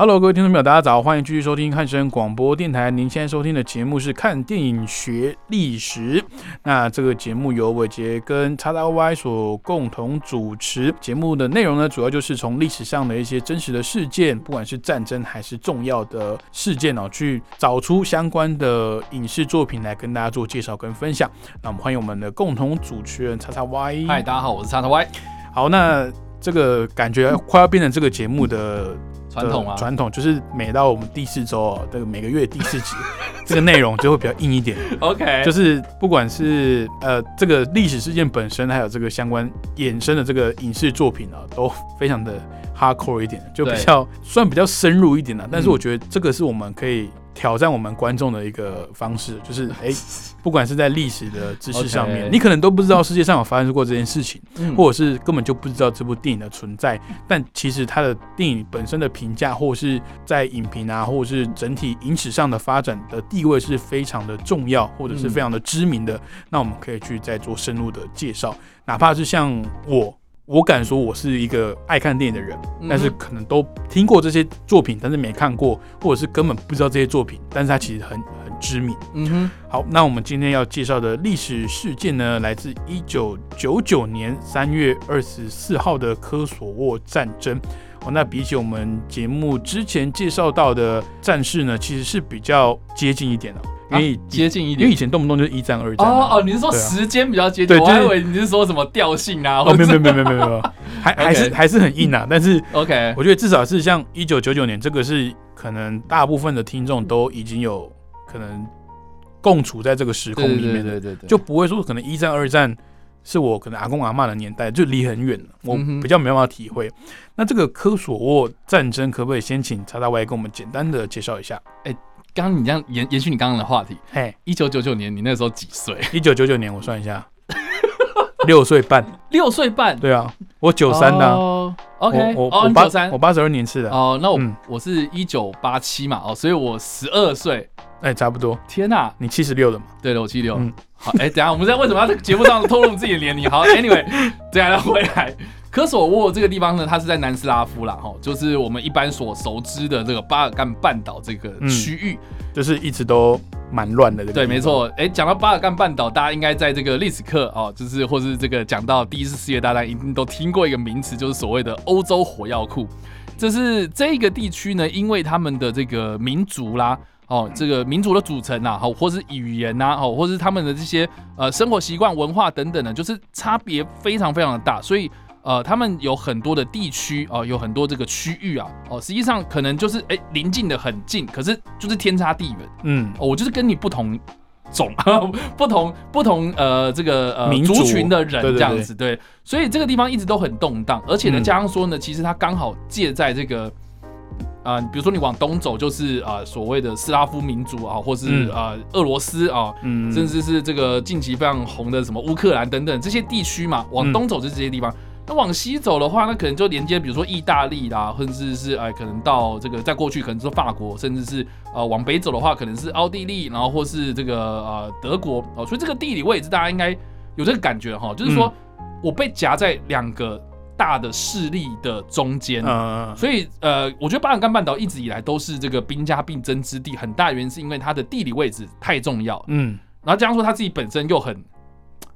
Hello，各位听众朋友，大家早，欢迎继续收听汉声广播电台。您现在收听的节目是《看电影学历史》。那这个节目由伟杰跟叉叉 Y 所共同主持。节目的内容呢，主要就是从历史上的一些真实的事件，不管是战争还是重要的事件哦，去找出相关的影视作品来跟大家做介绍跟分享。那我们欢迎我们的共同主持人叉叉 Y。嗨，大家好，我是叉叉 Y。好，那这个感觉快要变成这个节目的。传统啊，传统就是每到我们第四周哦，这个每个月第四集，这个内容就会比较硬一点。OK，就是不管是呃这个历史事件本身，还有这个相关衍生的这个影视作品啊，都非常的 hardcore 一点，就比较算比较深入一点的。但是我觉得这个是我们可以。挑战我们观众的一个方式，就是 哎，不管是在历史的知识上面，你可能都不知道世界上有发生过这件事情，或者是根本就不知道这部电影的存在。但其实它的电影本身的评价，或者是在影评啊，或者是整体影史上的发展的地位是非常的重要，或者是非常的知名的。那我们可以去再做深入的介绍，哪怕是像我。我敢说，我是一个爱看电影的人，但是可能都听过这些作品，但是没看过，或者是根本不知道这些作品，但是它其实很很知名。嗯哼，好，那我们今天要介绍的历史事件呢，来自一九九九年三月二十四号的科索沃战争。哦，那比起我们节目之前介绍到的战事呢，其实是比较接近一点的。因为接近一点，因为以前动不动就是一战、二战。哦哦，你是说时间比较接近？我还以为你是说什么调性啊？哦，没有没有没有没有没有，还还是还是很硬啊。但是 OK，我觉得至少是像一九九九年，这个是可能大部分的听众都已经有可能共处在这个时空里面的，对对对，就不会说可能一战、二战是我可能阿公阿妈的年代，就离很远了，我比较没办法体会。那这个科索沃战争，可不可以先请查大外跟我们简单的介绍一下？哎。刚刚你这样延延续你刚刚的话题，嘿，一九九九年你那时候几岁？一九九九年我算一下，六岁半。六岁半？对啊，我九三的。OK，我我八三，我八十二年次的。哦，那我我是一九八七嘛，哦，所以我十二岁，哎，差不多。天哪，你七十六的嘛？对的，我七六。嗯，好，哎，等下我们在为什么要在节目上透露自己的年龄？好，Anyway，等下再回来。科索沃这个地方呢，它是在南斯拉夫啦，哈，就是我们一般所熟知的这个巴尔干半岛这个区域，就是一直都蛮乱的。对，没错。哎，讲到巴尔干半岛，大家应该在这个历史课哦，就是或是这个讲到第一次世界大战，一定都听过一个名词，就是所谓的欧洲火药库。这是这个地区呢，因为他们的这个民族啦，哦，这个民族的组成啊，好，或是语言呐，哦，或是他们的这些呃生活习惯、文化等等的，就是差别非常非常的大，所以。呃，他们有很多的地区哦，有很多这个区域啊，哦，实际上可能就是哎，临近的很近，可是就是天差地远。嗯，我就是跟你不同种、不同不同呃这个呃族。群的人这样子，对，所以这个地方一直都很动荡，而且呢，加上说呢，其实它刚好借在这个啊，比如说你往东走就是啊所谓的斯拉夫民族啊，或是啊俄罗斯啊，嗯，甚至是这个近期非常红的什么乌克兰等等这些地区嘛，往东走就是这些地方。那往西走的话，那可能就连接，比如说意大利啦，甚至是哎，可能到这个在过去可能是法国，甚至是呃往北走的话，可能是奥地利，然后或是这个呃德国哦。所以这个地理位置大家应该有这个感觉哈，就是说我被夹在两个大的势力的中间。嗯。所以呃，我觉得巴尔干半岛一直以来都是这个兵家必争之地，很大原因是因为它的地理位置太重要。嗯。然后加上说它自己本身又很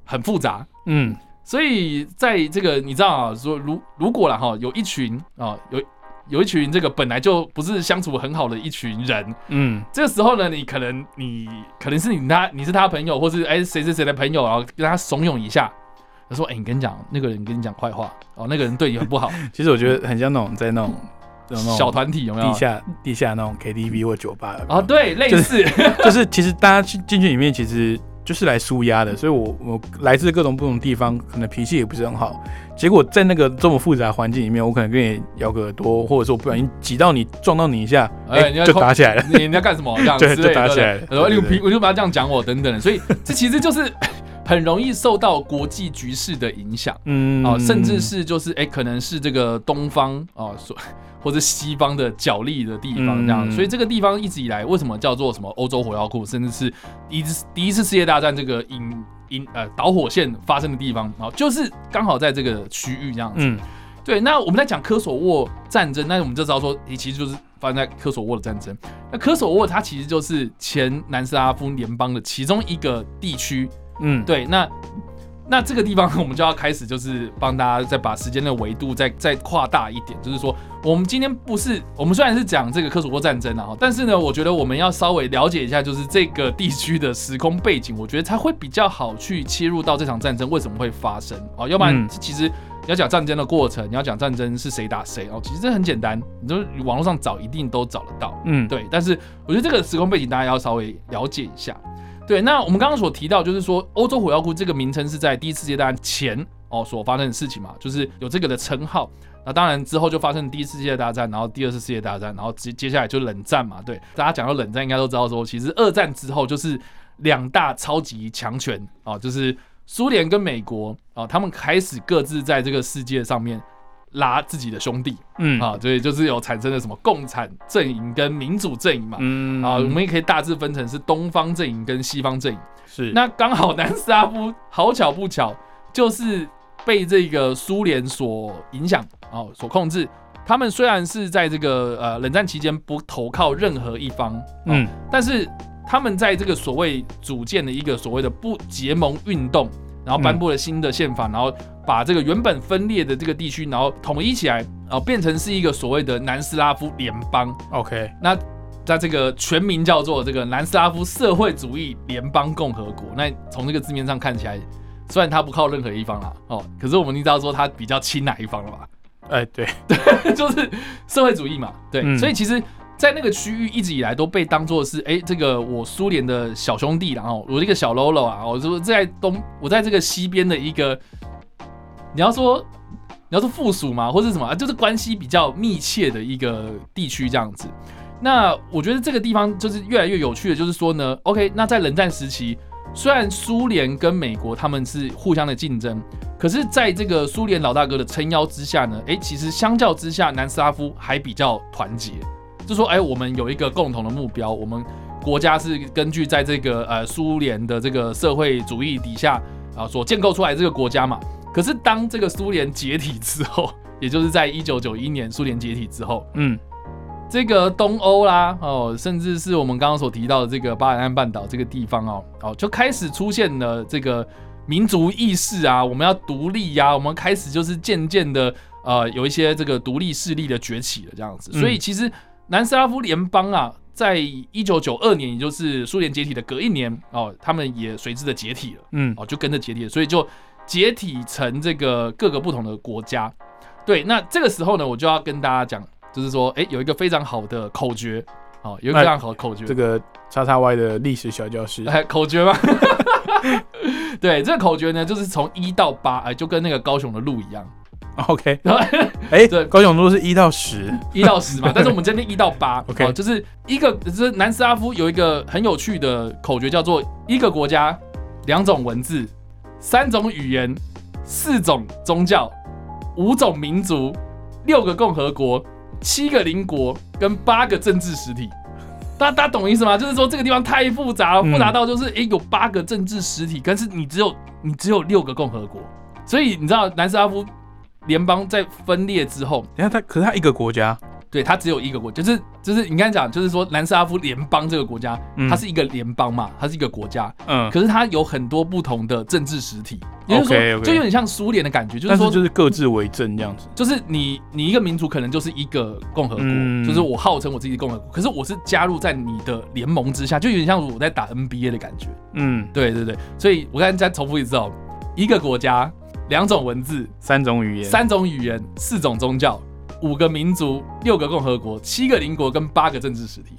很复杂。嗯。所以在这个你知道啊，说如如果了哈，有一群啊，有有一群这个本来就不是相处很好的一群人，嗯，这个时候呢，你可能你可能是你他你是他朋友，或是哎谁谁谁的朋友，然后跟他怂恿一下，他说哎，你跟你讲那个人跟你讲坏话哦，那个人对你很不好。其实我觉得很像那种在那种小团体有没有地下地下那种 KTV 或酒吧啊？对，类似 就是其实大家进进去里面其实。就是来舒压的，所以我我来自各种不同地方，可能脾气也不是很好。结果在那个这么复杂环境里面，我可能跟你咬个耳朵，或者说不小心挤到你，撞到你一下，哎，就打起来了。你你要干什么？这样 对，就打起来了。然后你我就把他这样讲我等等，所以这其实就是很容易受到国际局势的影响，嗯啊，甚至是就是哎，可能是这个东方啊所。或者西方的角力的地方，这样，所以这个地方一直以来为什么叫做什么欧洲火药库，甚至是第一次第一次世界大战这个引引呃导火线发生的地方啊，就是刚好在这个区域这样子。对，那我们在讲科索沃战争，那我们就知道说，其实就是发生在科索沃的战争。那科索沃它其实就是前南斯拉夫联邦的其中一个地区。嗯，对，那。那这个地方，我们就要开始，就是帮大家再把时间的维度再再扩大一点。就是说，我们今天不是，我们虽然是讲这个科索沃战争啊，但是呢，我觉得我们要稍微了解一下，就是这个地区的时空背景，我觉得才会比较好去切入到这场战争为什么会发生哦。要不然，其实你要讲战争的过程，你要讲战争是谁打谁哦，其实这很简单，你就网络上找一定都找得到。嗯，对。但是我觉得这个时空背景大家要稍微了解一下。对，那我们刚刚所提到，就是说欧洲火药库这个名称是在第一次世界大战前哦所发生的事情嘛，就是有这个的称号。那当然之后就发生第一次世界大战，然后第二次世界大战，然后接接下来就冷战嘛。对，大家讲到冷战，应该都知道说，其实二战之后就是两大超级强权啊，就是苏联跟美国啊，他们开始各自在这个世界上面。拉自己的兄弟，嗯啊，所以就是有产生了什么共产阵营跟民主阵营嘛，嗯啊，我们也可以大致分成是东方阵营跟西方阵营。是，那刚好南斯拉夫好巧不巧，就是被这个苏联所影响啊，所控制。他们虽然是在这个呃冷战期间不投靠任何一方，嗯，但是他们在这个所谓组建的一个所谓的不结盟运动。然后颁布了新的宪法，然后把这个原本分裂的这个地区，然后统一起来，然后变成是一个所谓的南斯拉夫联邦。OK，那在这个全名叫做这个南斯拉夫社会主义联邦共和国。那从这个字面上看起来，虽然它不靠任何一方啦，哦，可是我们知道说它比较亲哪一方了吧？哎，对对，就是社会主义嘛。对，所以其实。在那个区域一直以来都被当做是哎，这个我苏联的小兄弟，然后我这个小喽啰啊，我说在东，我在这个西边的一个，你要说你要说附属嘛，或者什么，就是关系比较密切的一个地区这样子。那我觉得这个地方就是越来越有趣的，就是说呢，OK，那在冷战时期，虽然苏联跟美国他们是互相的竞争，可是在这个苏联老大哥的撑腰之下呢，哎，其实相较之下，南斯拉夫还比较团结。就说，哎，我们有一个共同的目标，我们国家是根据在这个呃苏联的这个社会主义底下啊所建构出来这个国家嘛。可是当这个苏联解体之后，也就是在一九九一年苏联解体之后，嗯，这个东欧啦，哦，甚至是我们刚刚所提到的这个巴尔干半岛这个地方哦，哦，就开始出现了这个民族意识啊，我们要独立呀，我们开始就是渐渐的呃有一些这个独立势力的崛起了这样子，所以其实。南斯拉夫联邦啊，在一九九二年，也就是苏联解体的隔一年哦，他们也随之的解体了，嗯，哦，就跟着解体了，所以就解体成这个各个不同的国家。对，那这个时候呢，我就要跟大家讲，就是说，哎，有一个非常好的口诀，哦，有一个非常好的口诀，这个叉叉 Y 的历史小教师，哎，口诀吗？对，这个口诀呢，就是从一到八，哎，就跟那个高雄的路一样。OK，然后哎，对，高雄路是一到十，一到十嘛，但是我们这边一到八，OK，就是一个，就是南斯拉夫有一个很有趣的口诀，叫做一个国家，两种文字，三种语言，四种宗教，五种民族，六个共和国，七个邻国，跟八个政治实体。大家大家懂意思吗？就是说这个地方太复杂了，复杂到就是哎有八个政治实体，但是你只有你只有六个共和国，所以你知道南斯拉夫。联邦在分裂之后，你看它，可是它一个国家，对，它只有一个国，就是就是你刚才讲，就是说南斯拉夫联邦这个国家，它是一个联邦嘛，它是一个国家，嗯，可是它有很多不同的政治实体，也就是说，就有点像苏联的感觉，就是说，就是各自为政这样子，就是你你一个民族可能就是一个共和国，就是我号称我自己共和国，可是我是加入在你的联盟之下，就有点像我在打 NBA 的感觉，嗯，对对对，所以我刚才再重复一次哦，一个国家。两种文字，三种语言，三种语言，四种宗教，五个民族，六个共和国，七个邻国跟八个政治实体。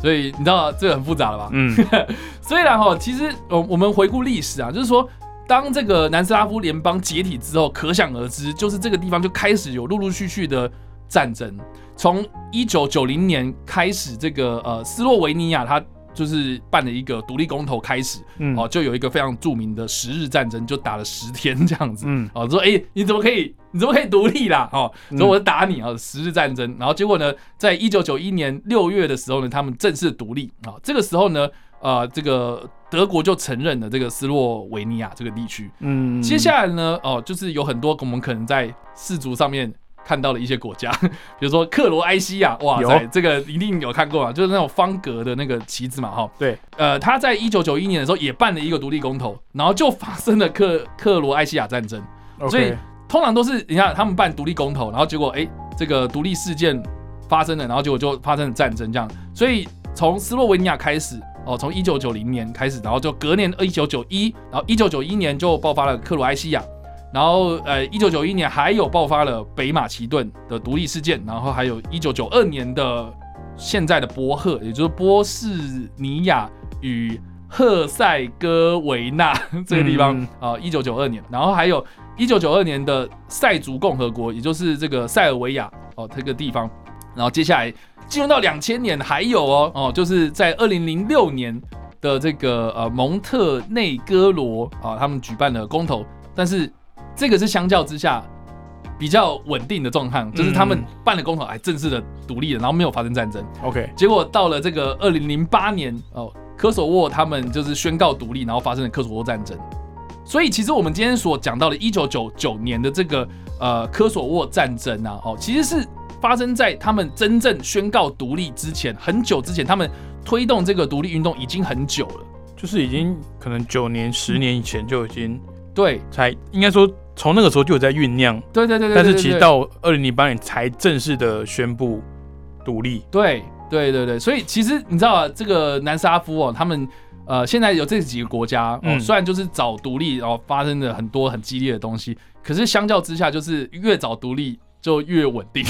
所以你知道这个很复杂了吧？嗯，虽然哈，其实我我们回顾历史啊，就是说，当这个南斯拉夫联邦解体之后，可想而知，就是这个地方就开始有陆陆续续的战争。从一九九零年开始，这个呃斯洛维尼亚它就是办了一个独立公投开始，嗯哦，就有一个非常著名的十日战争，就打了十天这样子。嗯哦，说哎、你怎么可以，你怎么可以独立啦？哦，嗯所以我就打你啊，十日战争。然后结果呢，在一九九一年六月的时候呢，他们正式独立啊。这个时候呢，呃，这个德国就承认了这个斯洛维尼亚这个地区。嗯，接下来呢，哦，就是有很多我们可能在世足上面看到了一些国家，比如说克罗埃西亚，哇塞，这个一定有看过啊，就是那种方格的那个旗子嘛，哈。对，呃，他在一九九一年的时候也办了一个独立公投，然后就发生了克克罗埃西亚战争。所以通常都是你看他们办独立公投，然后结果哎、这个独立事件发生了，然后结果就发生了战争这样。所以从斯洛文尼亚开始，哦，从一九九零年开始，然后就隔年一九九一，然后一九九一年就爆发了克罗埃西亚，然后呃一九九一年还有爆发了北马其顿的独立事件，然后还有一九九二年的现在的波赫，也就是波士尼亚与赫塞哥维纳 这个地方嗯。啊，一九九二年，然后还有一九九二年的塞族共和国，也就是这个塞尔维亚哦这个地方，然后接下来进入到两千年，还有哦哦，就是在二零零六年的这个呃蒙特内哥罗啊，他们举办了公投，但是这个是相较之下比较稳定的状况，就是他们嗯办了公投，还正式的独立了，然后没有发生战争。OK，结果到了这个二零零八年哦，科索沃他们就是宣告独立，然后发生了科索沃战争。所以其实我们今天所讲到的一九九九年的这个呃科索沃战争啊，哦，其实是发生在他们真正宣告独立之前，很久之前，他们推动这个独立运动已经很久了。就是已经可能九年、十年以前就已经对才应该说从那个时候就有在酝酿，对对对对，但是其实到二零零八年才正式的宣布独立。对对对对，所以其实你知道啊，这个南斯拉夫哦，他们呃现在有这几个国家哦，嗯。虽然就是早独立，然后发生了很多很激烈的东西，可是相较之下，就是越早独立就越稳定。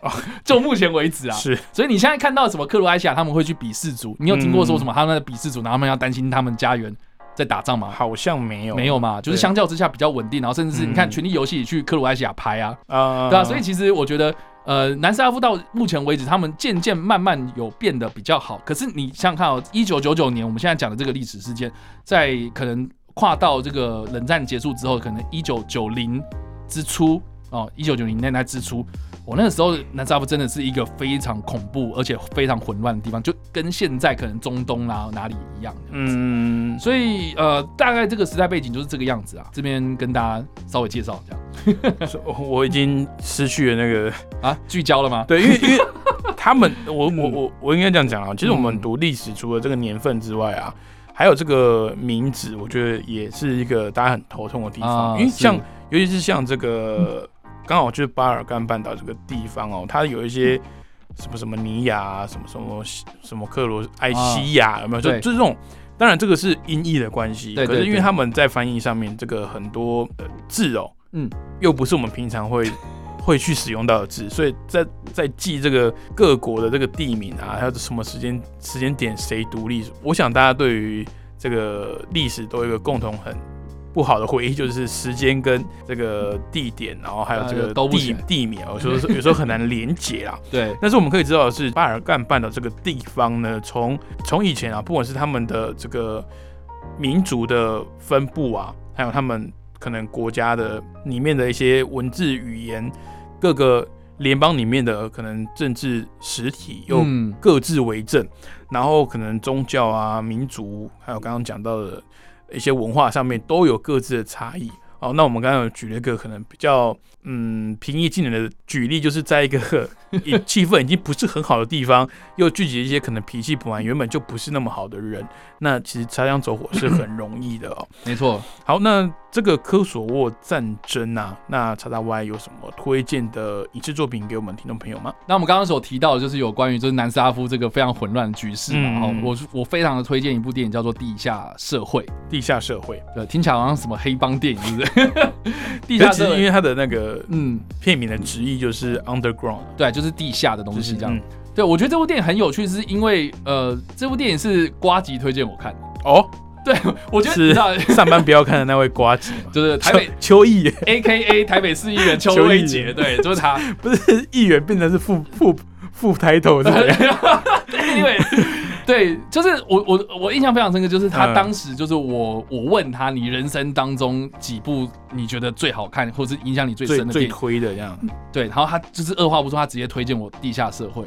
哦。就目前为止啊，是，所以你现在看到什么克罗埃西亚他们会去比世足，你有听过说什么他们的比世足，然后他们要担心他们家园在打仗吗？好像没有，没有嘛，就是相较之下比较稳定，然后甚至是你看嗯《权力游戏》去克罗埃西亚拍啊，啊，对啊，所以其实我觉得，呃，南斯拉夫到目前为止，他们渐渐慢慢有变得比较好。可是你想想看哦，一九九九年我们现在讲的这个历史事件，在可能跨到这个冷战结束之后，可能一九九零之初哦，一九九零年代之初，我、那个时候南斯拉夫真的是一个非常恐怖而且非常混乱的地方，就跟现在可能中东啦、哪里一样。嗯，所以呃，大概这个时代背景就是这个样子啊。这边跟大家稍微介绍一下 我已经失去了那个啊，聚焦了吗？对，因为因为 他们，我我我我应该这样讲啊。其实我们嗯读历史，除了这个年份之外啊，还有这个名字，我觉得也是一个大家很头痛的地方。啊因为像，尤其是像这个，刚好就是巴尔干半岛这个地方哦，它有一些什么什么尼亚啊，什么什么什么克罗埃西亚，有没有？就就这种。当然，这个是音译的关系，可是因为他们在翻译上面，这个很多呃字哦，嗯，又不是我们平常会 会去使用到的字，所以在在记这个各国的这个地名啊，还有什么时间时间点谁独立，我想大家对于这个历史都有一个共同很不好的回忆，就是时间跟这个地点，然后还有这呃个地地名，有时候 有时候很难连结啊。对，但是我们可以知道的是，巴尔干半岛这个地方呢，从从以前啊，不管是他们的这个民族的分布啊，还有他们可能国家的里面的一些文字语言，各个联邦里面的可能政治实体又嗯，各自为政，然后可能宗教啊、民族，还有刚刚讲到的一些文化上面都有各自的差异。哦，那我们刚刚有举了一个可能比较嗯平易近人的举例，就是在一个 一气氛已经不是很好的地方，又聚集一些可能脾气本来原本就不是那么好的人，那其实擦枪走火是很容易的哦。没错，好，那这个科索沃战争啊，那叉叉 Y 有什么推荐的影视作品给我们听众朋友吗？那我们刚刚所提到的就是有关于就是南斯拉夫这个非常混乱的局势嘛，然后嗯我我非常的推荐一部电影叫做《地下社会》，地下社会，对，听起来好像什么黑帮电影，是不是？地下社会，为它的那个嗯，片名的直译就是 underground，对，就是地下的东西这样。嗯对，我觉得这部电影很有趣，是因为呃，这部电影是瓜吉推荐我看的。哦，对，我觉得是你知道，上班不要看的那位瓜子，就是台北邱邱毅 A K A 台北市议员邱邱毅威杰，对，就是他。不是议员变成是副副副 title 是不是？因为对，就是我我我印象非常深刻，就是他嗯当时就是我我问他，你人生当中几部你觉得最好看，或是影响你最最最深的电影？推的这样，对，然后他就是二话不说，他直接推荐我《地下社会》。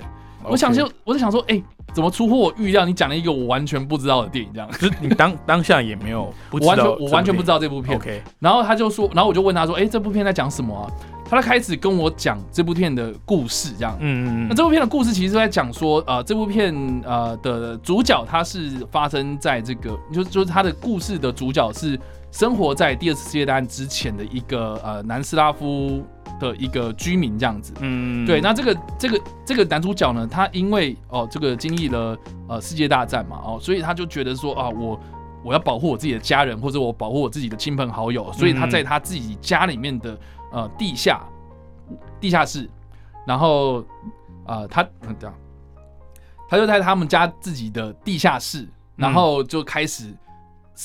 我想就我在想说，哎、怎么出乎我预料？你讲了一个我完全不知道的电影，这样，就是你当当下也没有 不知我完全，我完全不知道这部片。OK，然后他就说，然后我就问他说，哎、这部片在讲什么啊？他就开始跟我讲这部片的故事，这样。嗯嗯那这部片的故事其实是在讲说，呃，这部片呃的主角他是发生在这个，就就是他的故事的主角是生活在第二次世界大战之前的一个呃南斯拉夫的一个居民这样子。嗯对，那这个这个这个男主角呢，他因为哦这个经历了呃世界大战嘛，哦，所以他就觉得说啊，我我要保护我自己的家人，或者我保护我自己的亲朋好友，所以他在他自己家里面的呃地下地下室，然后呃他嗯这样，他就在他们家自己的地下室，然后就开始。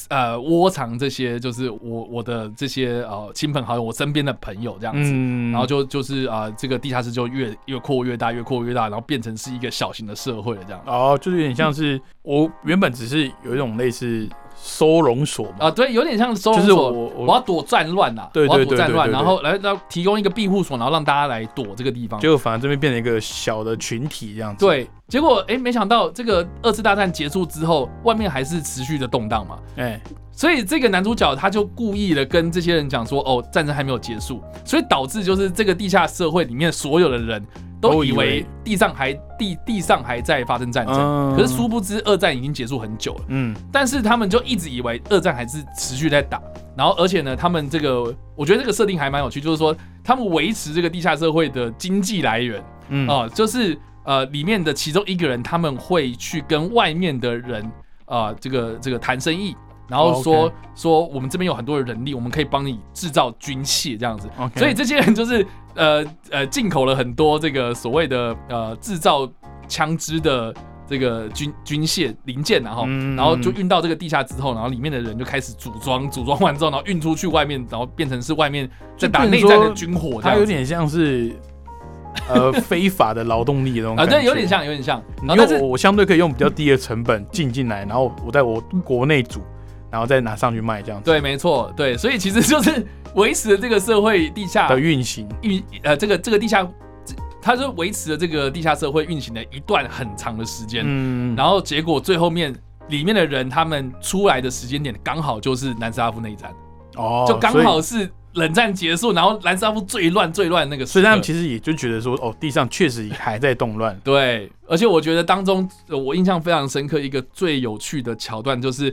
呃，窝藏这些就是我我的这些呃亲朋好友，我身边的朋友这样子，嗯然后就就是啊、呃这个地下室就越越扩越大，越扩越大，然后变成是一个小型的社会了这样。哦，就是有点像是我原本只是有一种类似收容所嘛，啊，对，有点像收容就是所。我要躲战乱呐，对对我要躲战乱，然后来要提供一个庇护所，然后让大家来躲这个地方。结果反而这边变成一个小的群体这样子。，对，结果哎，没想到这个二次大战结束之后，外面还是持续的动荡嘛。哎，所以这个男主角他就故意的跟这些人讲说，哦，战争还没有结束，所以导致就是这个地下社会里面所有的人都都以为地上还地地上还在发生战争，嗯。可是殊不知二战已经结束很久了，嗯。但是他们就一直以为二战还是持续在打，然后而且呢，他们这个我觉得这个设定还蛮有趣，就是说他们维持这个地下社会的经济来源。嗯。哦、就是呃里面的其中一个人他们会去跟外面的人啊、这个这个谈生意。然后说、说我们这边有很多的人力，我们可以帮你制造军械这样子。，OK，所以这些人就是呃呃进口了很多这个所谓的呃制造枪支的这个军军械零件，然后、嗯然后就运到这个地下之后，然后里面的人就开始组装，组装完之后，然后运出去外面，然后变成是外面在打内战的军火。它有点像是呃 非法的劳动力的那种啊，对，有点。像，有点像。然后因但是我我相对可以用比较低的成本进进来，然后我在我国内煮，然后再拿上去卖这样子对，没错，对，所以其实就是维持了这个社会地下的运行。运呃这个这个地下，它是维持了这个地下社会运行的一段很长的时间。嗯，然后结果最后面里面的人他们出来的时间点刚好就是南斯拉夫内战，哦，就刚好是冷战结束，然后南斯拉夫最乱最乱那个时刻。所以他们其实也就觉得说，哦，地上确实还在动乱。对，而且我觉得当中呃我印象非常深刻一个最有趣的桥段就是，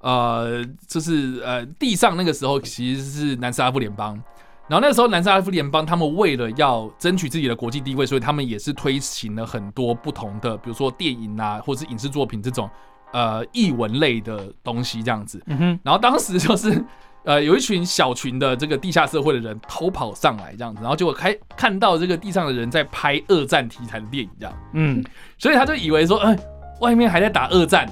呃，就是呃地上那个时候其实是南斯拉夫联邦。然后那个时候，南斯拉夫联邦他们为了要争取自己的国际地位，所以他们也是推行了很多不同的，比如说电影啊，或者是影视作品这种呃译文类的东西这样子。嗯哼，然后当时就是呃有一群小群的这个地下社会的人偷跑上来这样子，然后结果开看到这个地上的人在拍二战题材的电影这样，嗯，所以他就以为说，哎、外面还在打二战。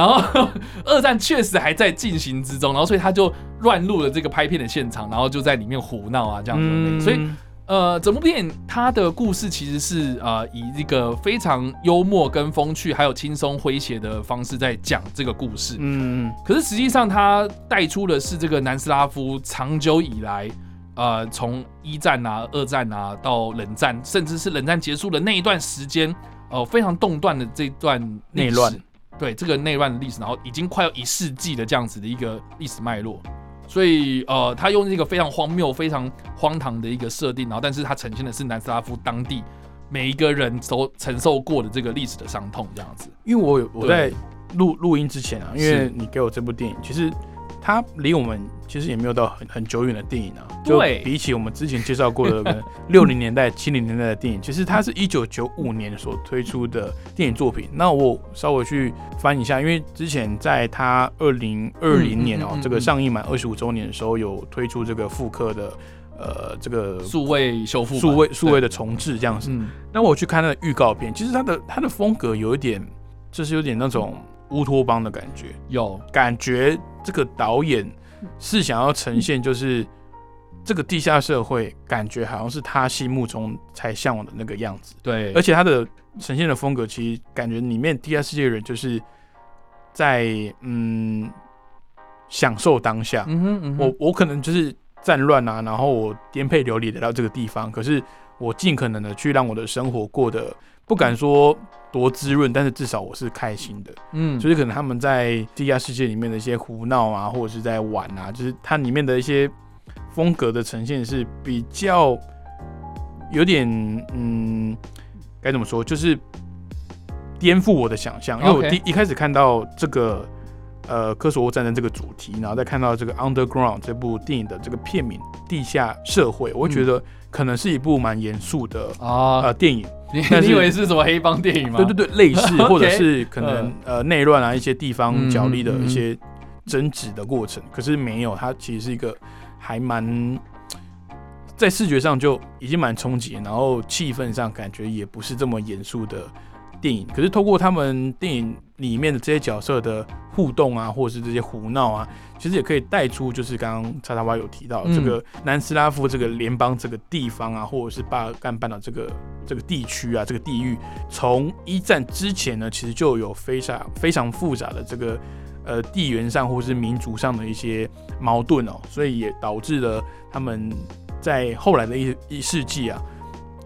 然后 二战确实还在进行之中，然后所以他就乱入了这个拍片的现场，然后就在里面胡闹啊这样子。嗯所以呃，整部片它的故事其实是呃以一个非常幽默跟风趣，还有轻松诙谐的方式在讲这个故事。嗯可是实际上，它带出的是这个南斯拉夫长久以来，呃，从一战啊、二战啊到冷战，甚至是冷战结束的那一段时间，呃，非常动乱的这段内乱，对这个内乱的历史，然后已经快要一世纪的这样子的一个历史脉络。所以，呃，他用这个非常荒谬、非常荒唐的一个设定，然后，但是他呈现的是南斯拉夫当地每一个人都承受过的这个历史的伤痛，这样子。因为我有我在录录音之前啊，因为你给我这部电影，其实它离我们其实也没有到很很久远的电影啊。就对比起我们之前介绍过的 六零年代、七零年代的电影，其实它是一九九五年所推出的电影作品。那我稍微去翻一下，因为之前在它二零二零年哦、嗯嗯嗯嗯这个上映满二十五周年的时候，有推出这个复刻的呃这个数位修复，数位数位，的重置这样子。嗯，那我去看那个预告片，其实它的它的风格有一点，就是有点那种乌托邦的感觉，有，感觉这个导演是想要呈现，就是这个地下社会，感觉好像是他心目中才向往的那个样子，对，而且他的呈现的风格，其实感觉里面地下世界的人就是在嗯享受当下，嗯哼嗯哼，我我可能就是战乱啊，然后我颠沛流离来到这个地方，可是我尽可能的去让我的生活过得不敢说多滋润，但是至少我是开心的。嗯，就是可能他们在地下世界里面的一些胡闹啊，或者是在玩啊，就是它里面的一些风格的呈现是比较有点嗯，该怎么说，就是颠覆我的想象，因为我第一开始看到这个呃科索沃战争这个主题，然后再看到这个 Underground 这部电影的这个片名《地下社会》，我会觉得可能是一部蛮严肃的啊，呃电影。你以为是什么黑帮电影吗？对对对，类似 或者是可能呃内乱啊一些地方角力的一些争执的过程，可是没有，它其实是一个还蛮在视觉上就已经蛮冲击，然后气氛上感觉也不是这么严肃的电影，可是透过他们电影里面的这些角色的互动啊，或者是这些胡闹啊，其实也可以带出就是刚刚叉叉蛙有提到、嗯。这个南斯拉夫这个联邦这个地方啊，或者是巴尔干半岛这个这个地区啊，这个地域，从一战之前呢，其实就有非常非常复杂的这个呃地缘上或是民族上的一些矛盾哦，所以也导致了他们在后来的一一世纪啊，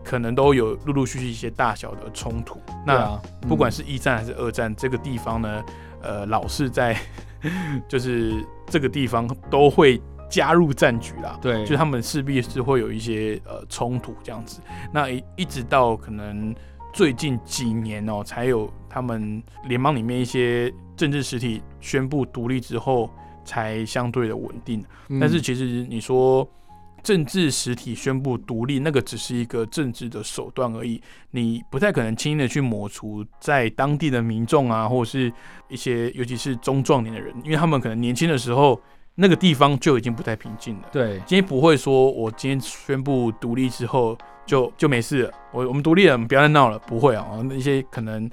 可能都有陆陆续续一些大小的冲突。那不管是一战还是二战，这个地方呢，呃，老是在 就是这个地方都会加入战局啦。对，就他们势必是会有一些呃冲突这样子。那一一直到可能最近几年哦、才有他们联邦里面一些政治实体宣布独立之后，才相对的稳定。嗯但是其实你说政治实体宣布独立，那个只是一个政治的手段而已，你不太可能轻易的去抹除在当地的民众啊，或者是一些尤其是中壮年的人，因为他们可能年轻的时候那个地方就已经不太平静了。对，今天不会说我今天宣布独立之后就就没事了，我我们独立了，不要再闹了，不会啊，那些可能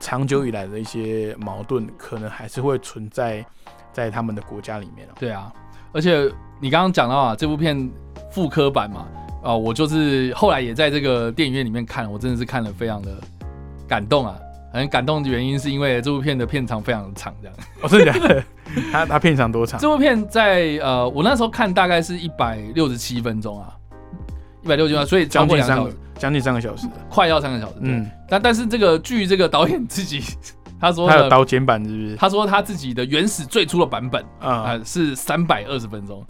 长久以来的一些矛盾，可能还是会存在在他们的国家里面哦。对啊，而且你刚刚讲到啊，这部片复刻版嘛，啊、我就是后来也在这个电影院里面看，我真的是看了非常的感动啊。很感动的原因是因为这部片的片长非常的长，这样。哦，是的假的？他他片长多长？这部片在呃，我那时候看大概是一百六十七分钟啊，一百六十七分钟，所以将近三个将近三个小时。快要三个小时。嗯，嗯，但但是这个据这个导演自己 他说的，他有刀剪版是不是？他说他自己的原始最初的版本啊、啊是三百二十分钟，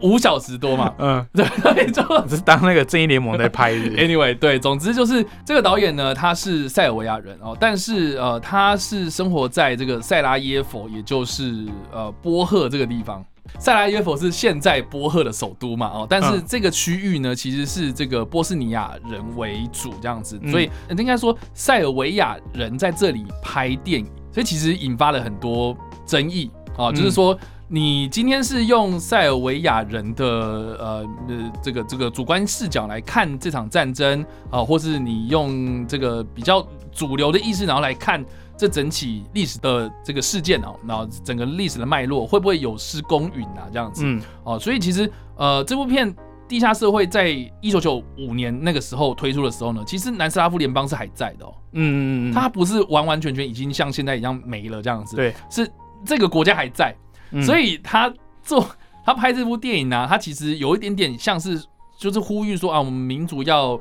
五小时多嘛。嗯，对，就这 是当那个正义联盟在拍的。Anyway，对，总之就是这个导演呢，他是塞尔维亚人哦，但是呃，他是生活在这个塞拉耶佛，也就是呃波赫这个地方。塞拉耶佛是现在波赫的首都嘛，哦，但是嗯这个区域呢，其实是这个波斯尼亚人为主这样子，嗯所以呃应该说塞尔维亚人在这里拍电影，所以其实引发了很多争议哦，嗯就是说。你今天是用塞尔维亚人的呃呃这个这个主观视角来看这场战争啊、或是你用这个比较主流的意识，然后来看这整起历史的这个事件哦，然后整个历史的脉络会不会有失公允啊？这样子、嗯哦，所以其实呃这部片。地下社会在一九九五年那个时候推出的时候呢，其实南斯拉夫联邦是还在的哦，嗯嗯嗯，它不是完完全全已经像现在一样没了这样子，对，是这个国家还在，嗯。所以他做 他拍这部电影呢、他其实有一点点像是就是呼吁说啊，我们民族要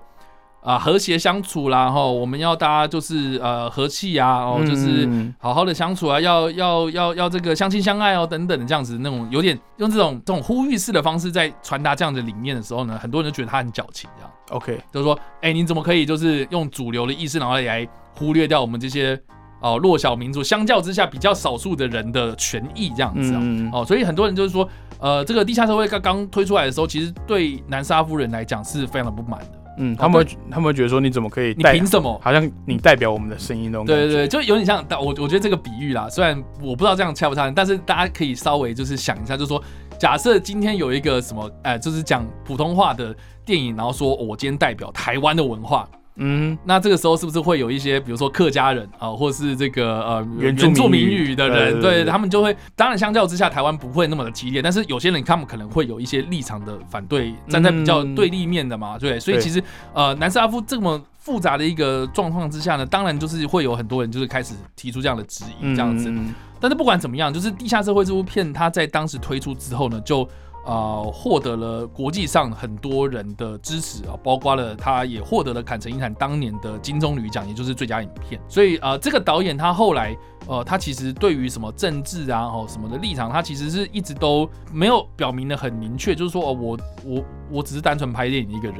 啊和谐相处啦，哈，我们要大家就是呃和气啊，哦，就是嗯。好好的相处啊，要要要要这个相亲相爱哦，等等的这样子那种有点用这种这种呼吁式的方式在传达这样的理念的时候呢，很多人就觉得他很矫情，这样。OK，就是说，哎、你怎么可以就是用主流的意识，然后来忽略掉我们这些哦弱小民族，相较之下比较少数的人的权益这样子啊。哦，所以很多人就是说，呃，这个地下社会刚刚推出来的时候，其实对南沙夫人来讲是非常的不满的。嗯，他们他们觉得说你怎么可以？你凭什么？好像你代表我们的声音那种。对对对，就有点像我我觉得这个比喻啦，虽然我不知道这样恰不恰当，但是大家可以稍微就是想一下，就是说，假设今天有一个什么，哎，就是讲普通话的电影，然后说我今天代表台湾的文化。嗯，那这个时候是不是会有一些，比如说客家人啊，或是这个呃原住民语的人，对他们就会，当然相较之下，台湾不会那么的激烈，但是有些人他们可能会有一些立场的反对，站在比较对立面的嘛，对，所以其实呃南斯拉夫这么复杂的一个状况之下呢，当然就是会有很多人就是开始提出这样的质疑这样子，但是不管怎么样，就是地下社会这部片它在当时推出之后呢，就。啊，获得了国际上很多人的支持啊，包括了他也获得了坎城影展当年的金棕榈奖，也就是最佳影片。所以呃，这个导演他后来呃，他其实对于什么政治啊哦什么的立场，他其实是一直都没有表明的很明确，就是说哦，我我我只是单纯拍电影一个人，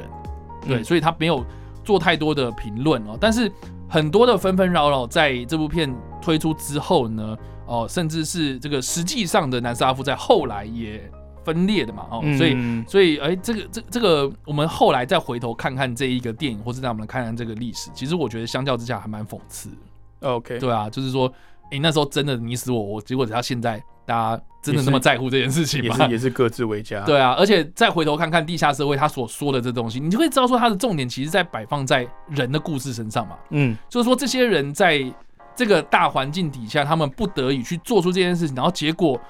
对，所以他没有做太多的评论哦。但是很多的纷纷扰扰在这部片推出之后呢，哦，甚至是这个实际上的南斯拉夫在后来也。分裂的嘛，哦，所以所以哎，这个这这个，我们后来再回头看看这一个电影，或是让我们看看这个历史，其实我觉得相较之下还蛮讽刺。OK，对啊，就是说，哎，那时候真的你死我我，结果只要现在大家真的那么在乎这件事情吗？也是也是各自为家。对啊，而且再回头看看地下社会他所说的这东西，你就会知道说他的重点其实在摆放在人的故事身上嘛。嗯，就是说这些人在这个大环境底下，他们不得已去做出这件事情，然后结果，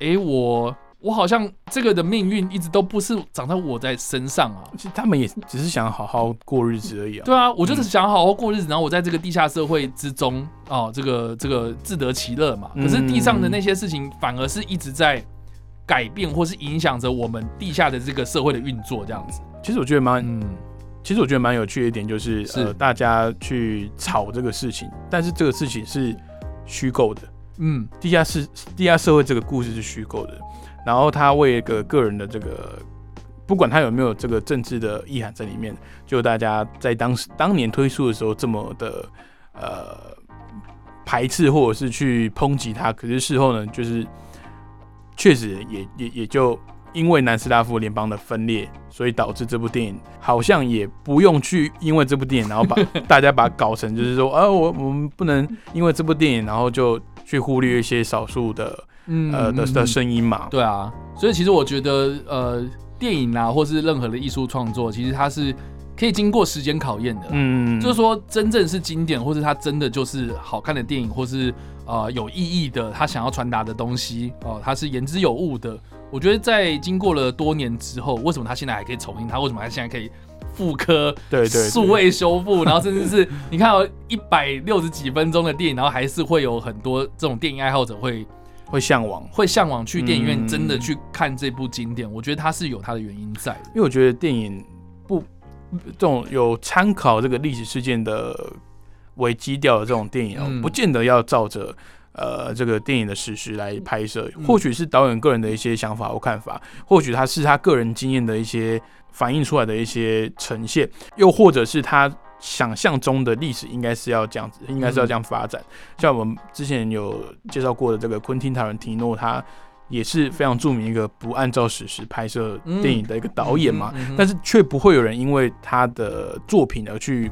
哎，我。我好像这个的命运一直都不是长在我在身上啊，其实他们也只是想好好过日子而已啊。对啊，我就是想好好过日子，然后我在这个地下社会之中哦，这个这个自得其乐嘛。可是地上的那些事情反而是一直在改变或是影响着我们地下的这个社会的运作，这样子。其实我觉得蛮，嗯，其实我觉得蛮有趣的一点就是，呃，大家去吵这个事情，但是这个事情是虚构的，嗯，地下室地下社会这个故事是虚构的。然后他为一个个人的这个，不管他有没有这个政治的意涵在里面，就大家在当时当年推出的时候这么的呃排斥或者是去抨击他，可是事后呢，就是确实也也也就因为南斯拉夫联邦的分裂，所以导致这部电影好像也不用去因为这部电影，然后把 大家把它搞成就是说啊，我我们不能因为这部电影，然后就去忽略一些少数的。嗯呃的的声音嘛，对啊，所以其实我觉得呃电影啊，或是任何的艺术创作，其实它是可以经过时间考验的。嗯，就是说真正是经典，或是它真的就是好看的电影，或是呃有意义的，他想要传达的东西哦，它是言之有物的。我觉得在经过了多年之后，为什么他现在还可以重映？他为什么他现在可以复刻？对对，数位修复，然后甚至是你看一百六十几分钟的电影，然后还是会有很多这种电影爱好者会。会向往，会向往去电影院真的去看这部经典。我觉得它是有它的原因在的，因为我觉得电影不这种有参考这个历史事件的为基调的这种电影，不见得要照着呃这个电影的史实来拍摄。或许是导演个人的一些想法或看法，或许他是他个人经验的一些反映出来的一些呈现，又或者是他。想象中的历史应该是要这样子，应该是要这样发展。像我们之前有介绍过的这个昆汀·塔伦提诺，他也是非常著名一个不按照史实拍摄电影的一个导演嘛。但是却不会有人因为他的作品而去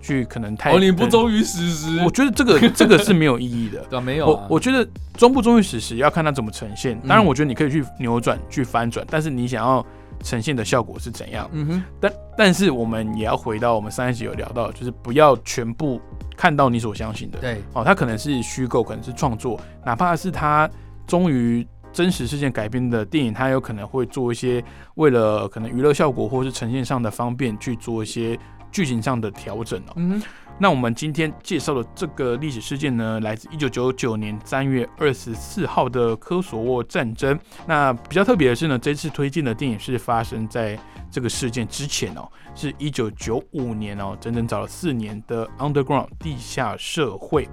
去可能太你不忠于史实。我觉得这个 这个是没有意义的。对，没有。我我觉得忠不忠于史实要看他怎么呈现。当然，我觉得你可以去扭转、去翻转，但是你想要。呈现的效果是怎样？嗯哼，但但是我们也要回到我们上一集有聊到，就是不要全部看到你所相信的。对，哦，它可能是虚构，可能是创作，哪怕是它忠于真实事件改编的电影，它有可能会做一些为了可能娱乐效果或是呈现上的方便去做一些剧情上的调整哦。嗯。那我们今天介绍的这个历史事件呢，来自一九九九年三月二十四号的科索沃战争。那比较特别的是呢，这次推荐的电影是发生在这个事件之前哦，是一九九五年哦，整整找了四年的 Underground 地下社会。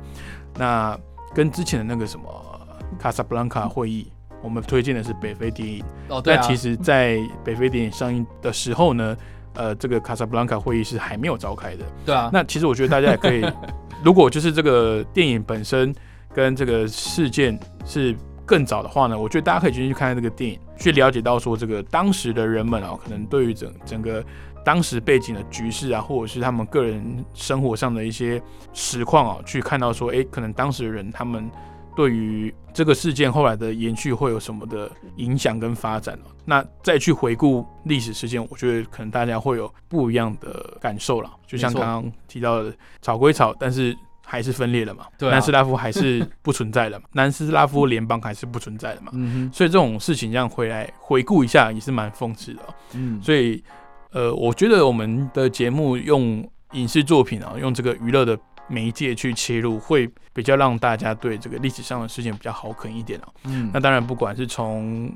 那跟之前的那个什么卡萨布兰卡会议，我们推荐的是北非电影哦。对啊。其实，在北非电影上映的时候呢。呃，这个卡萨布兰卡会议是还没有召开的。对啊，那其实我觉得大家也可以 如果就是这个电影本身跟这个事件是更早的话呢，我觉得大家可以进去看看这个电影，去了解到说这个当时的人们啊，可能对于整整个当时背景的局势啊，或者是他们个人生活上的一些实况啊，去看到说，哎，可能当时的人他们。对于这个事件后来的延续会有什么的影响跟发展那再去回顾历史事件，我觉得可能大家会有不一样的感受了。就像刚刚提到的，吵归吵，但是还是分裂了嘛。对南斯拉夫还是不存在了嘛？南斯拉夫联邦还是不存在的嘛？嗯所以这种事情这样回来回顾一下，也是蛮讽刺的。嗯。所以，呃，我觉得我们的节目用影视作品啊，用这个娱乐的。媒介去切入，会比较让大家对这个历史上的事件比较好啃一点哦。嗯，那当然，不管是从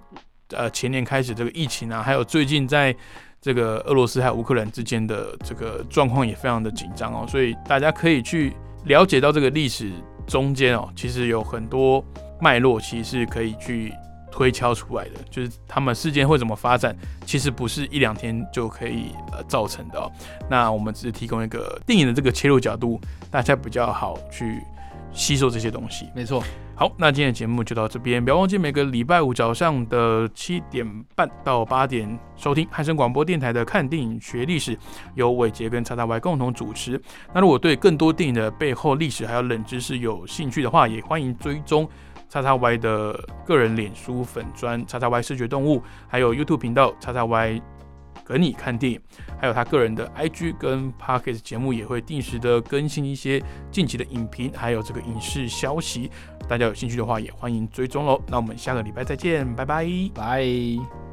呃前年开始这个疫情啊，还有最近在这个俄罗斯还有乌克兰之间的这个状况也非常的紧张哦，所以大家可以去了解到这个历史中间哦，其实有很多脉络，其实是可以去。推敲出来的，就是他们事件会怎么发展，其实不是一两天就可以呃造成的。那我们只是提供一个电影的这个切入角度，大家比较好去吸收这些东西。没错。好，那今天的节目就到这边，不要忘记每个礼拜五早上的七点半到八点收听汉声广播电台的《看电影学历史》，由伟杰跟叉叉 Y 共同主持。那如果对更多电影的背后历史还有冷知识有兴趣的话，也欢迎追踪。叉叉 Y 的个人脸书粉砖，叉叉 Y 视觉动物，还有 YouTube 频道叉叉 Y 跟你看电影，还有他个人的 IG 跟 Pocket 节目也会定时的更新一些近期的影评，还有这个影视消息。大家有兴趣的话，也欢迎追踪喽。那我们下个礼拜再见，拜拜，拜。